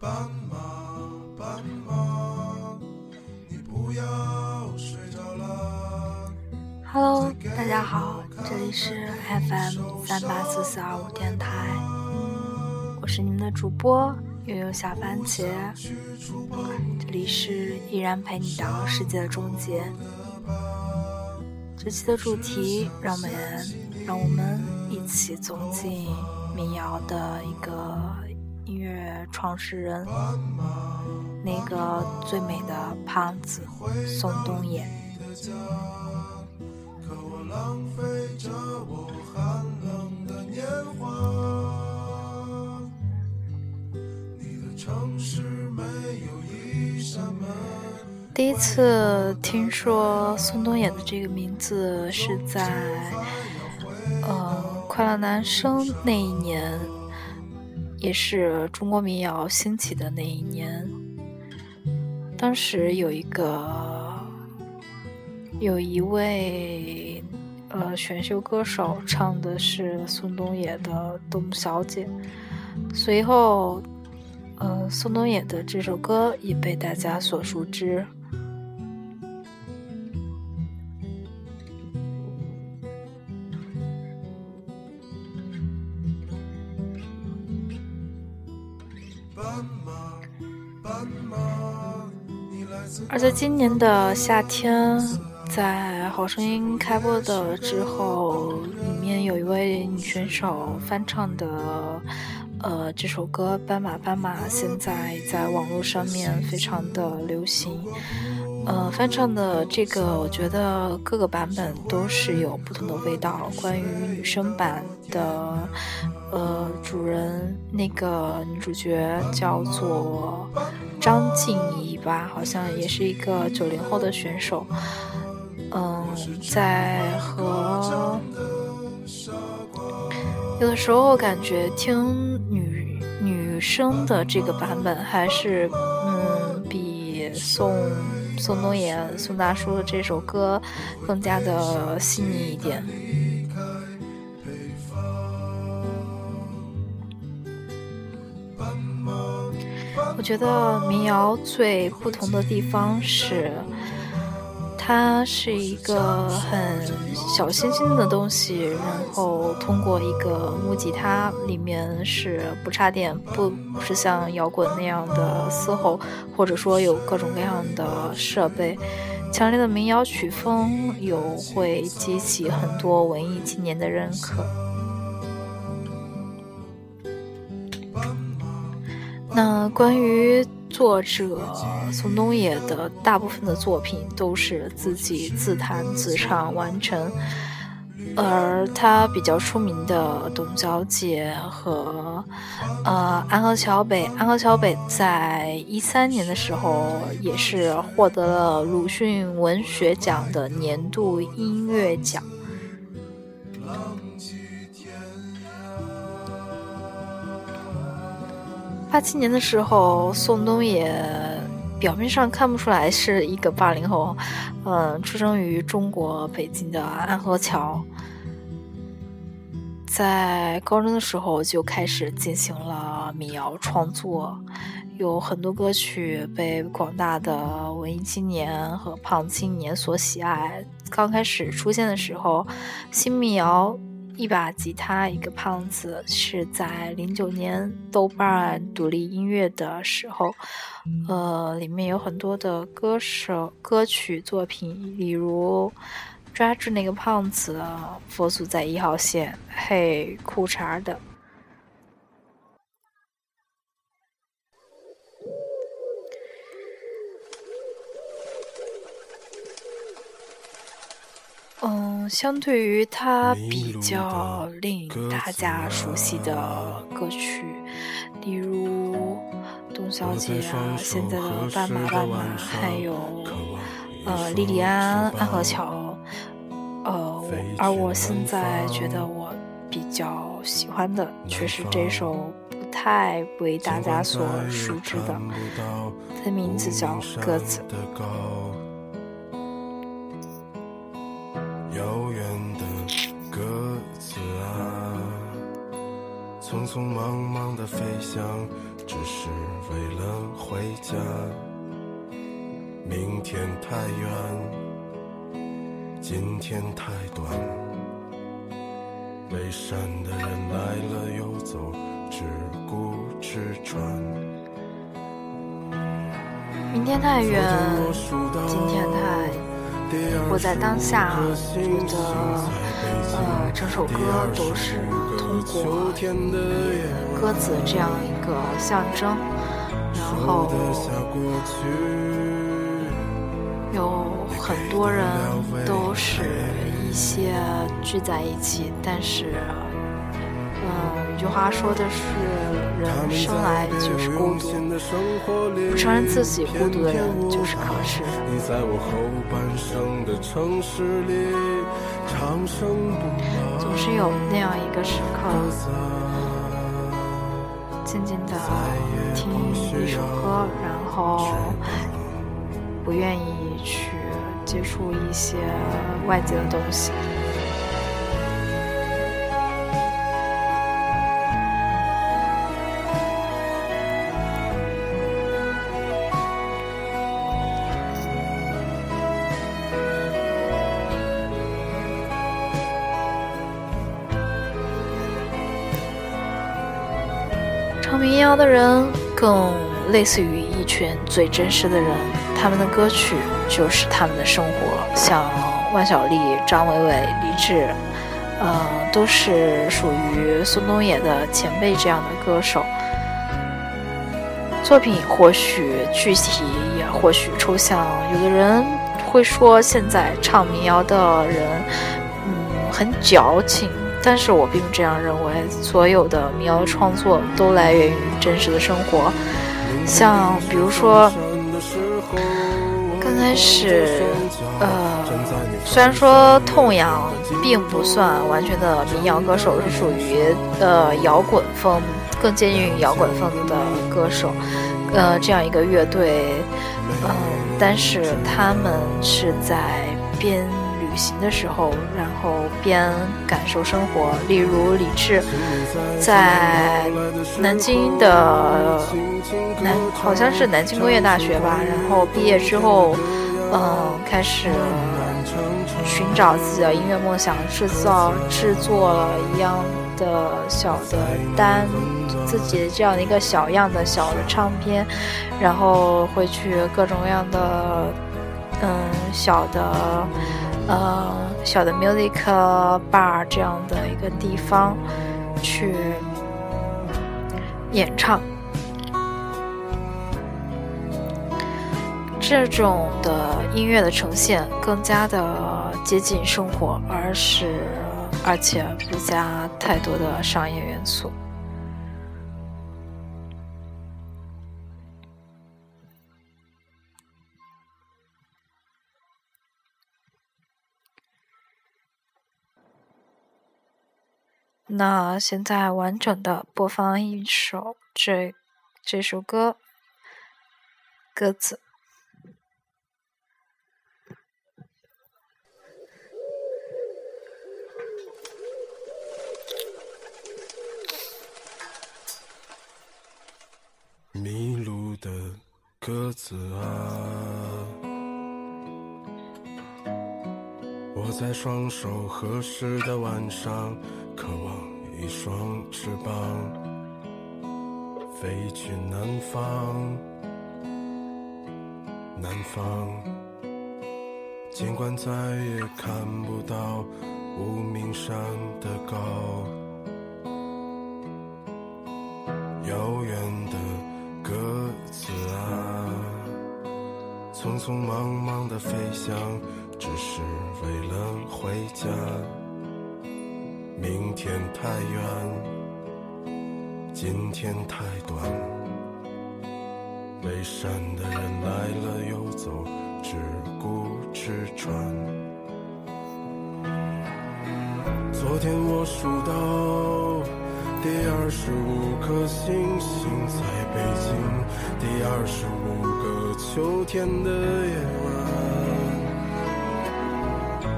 斑马，斑马，你不要睡着了。Hello，大家好，这里是 FM 三八四四二五电台，我是你们的主播悠悠小番茄，这里是依然陪你到世界的终结。这期的主题，让我们让我们一起走进民谣的一个音乐创始人，那个最美的胖子宋冬野。可我浪费着我寒冷的年华。你的城市没有一扇门。第一次听说宋冬野的这个名字是在，呃，快乐男声那一年，也是中国民谣兴起的那一年。当时有一个，有一位，呃，选秀歌手唱的是宋冬野的《董小姐》，随后，呃，宋冬野的这首歌也被大家所熟知。而在今年的夏天，在《好声音》开播的之后，里面有一位女选手翻唱的，呃，这首歌《斑马斑马》，现在在网络上面非常的流行。呃，翻唱的这个，我觉得各个版本都是有不同的味道。关于女生版的，呃，主人那个女主角叫做张婧仪吧，好像也是一个九零后的选手。嗯，在和有的时候感觉听女女生的这个版本还是嗯比宋。宋冬野、宋大叔的这首歌更加的细腻一点。我觉得民谣最不同的地方是。它是一个很小清新的东西，然后通过一个木吉他，里面是不插电，不不是像摇滚那样的嘶吼，或者说有各种各样的设备。强烈的民谣曲风有会激起很多文艺青年的认可。那关于。作者宋冬野的大部分的作品都是自己自弹自唱完成，而他比较出名的《董小姐》和呃《安河桥北》，《安河桥北》在一三年的时候也是获得了鲁迅文学奖的年度音乐奖。八七年的时候，宋冬野表面上看不出来是一个八零后，嗯，出生于中国北京的安河桥，在高中的时候就开始进行了民谣创作，有很多歌曲被广大的文艺青年和胖青年所喜爱。刚开始出现的时候，新民谣。一把吉他，一个胖子，是在零九年豆瓣独立音乐的时候，呃，里面有很多的歌手歌曲作品，例如抓住那个胖子，佛祖在一号线，嘿，裤衩等。嗯，相对于他比较令大家熟悉的歌曲，例如《董小姐》啊，现在的《斑马斑马》，还有呃《莉莉安》《安河桥》，呃，而我现在觉得我比较喜欢的，却是这首不太为大家所熟知的，它的名字叫《鸽子》。匆匆忙忙的飞翔，只是为了回家。明天太远，今天太短。背山的人来了又走，只顾吃穿。明天太远，今天太，我在当下觉得，呃，整首歌都是通过鸽子这样一个象征，然后有很多人都是一些聚在一起，但是。嗯，有句话说的是，人生来就是孤独，不承认自己孤独的人就是可耻。总是有那样一个时刻，静静的听一首歌，然后不愿意去接触一些外界的东西。唱民谣的人更类似于一群最真实的人，他们的歌曲就是他们的生活。像万晓利、张伟伟、李志，呃，都是属于宋冬野的前辈这样的歌手。作品或许具体，也或许抽象。有的人会说，现在唱民谣的人，嗯，很矫情。但是我并不这样认为，所有的民谣创作都来源于真实的生活。像比如说，刚开始，呃，虽然说痛仰并不算完全的民谣歌手，是属于呃摇滚风，更接近于摇滚风的歌手，呃，这样一个乐队，嗯，但是他们是在编。行的时候，然后边感受生活。例如李志在南京的南，好像是南京工业大学吧。然后毕业之后，嗯，开始寻找自己的音乐梦想，制造制作了一样的小的单，自己这样的一个小样的小的唱片，然后会去各种各样的嗯小的。呃，小的 music bar 这样的一个地方去演唱，这种的音乐的呈现更加的接近生活，而是而且不加太多的商业元素。那现在完整的播放一首这这首歌，鸽子。迷路的鸽子啊，我在双手合十的晚上。一双翅膀，飞去南方，南方。尽管再也看不到无名山的高，遥远的鸽子啊，匆匆忙忙的飞翔，只是为了回家。明天太远，今天太短。背山的人来了又走，只顾吃穿。昨天我数到第二十五颗星星，在北京，第二十五个秋天的夜晚，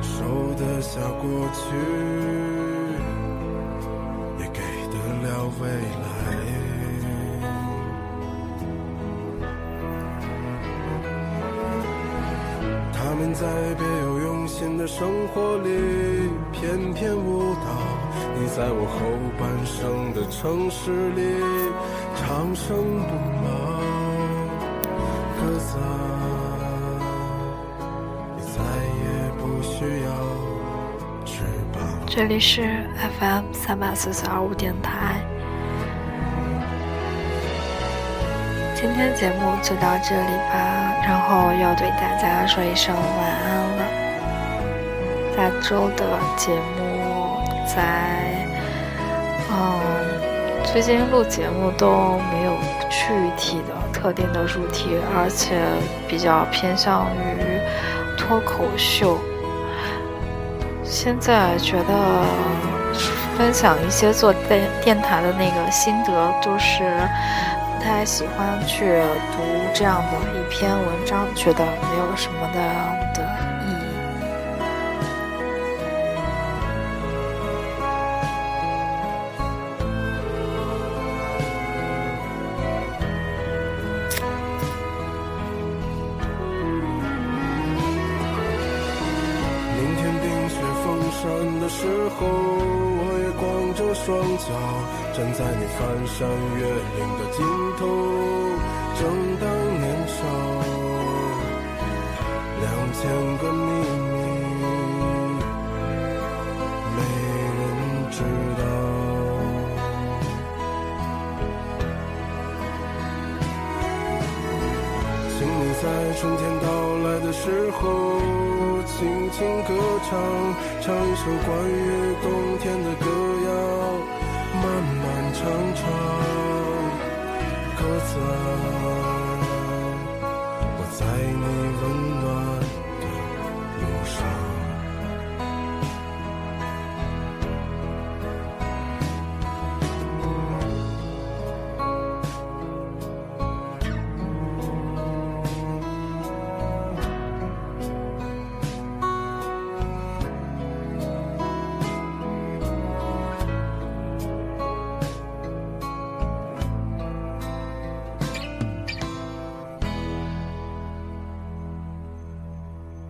收得下过去。聊未来。他们在别有用心的生活里翩翩舞蹈，你在我后半生的城市里长生不老。格在。这里是 FM 三八四四二五电台。今天节目就到这里吧，然后要对大家说一声晚安了。下周的节目在，嗯，最近录节目都没有具体的特定的主题，而且比较偏向于脱口秀。现在觉得分享一些做电电台的那个心得，就是不太喜欢去读这样的一篇文章，觉得没有什么的的时候，我也光着双脚站在你翻山越岭的尽头，正当年少，两千个秘密，没人知道。在春天到来的时候，轻轻歌唱，唱一首关于冬天的歌谣，漫漫长长，鸽子啊。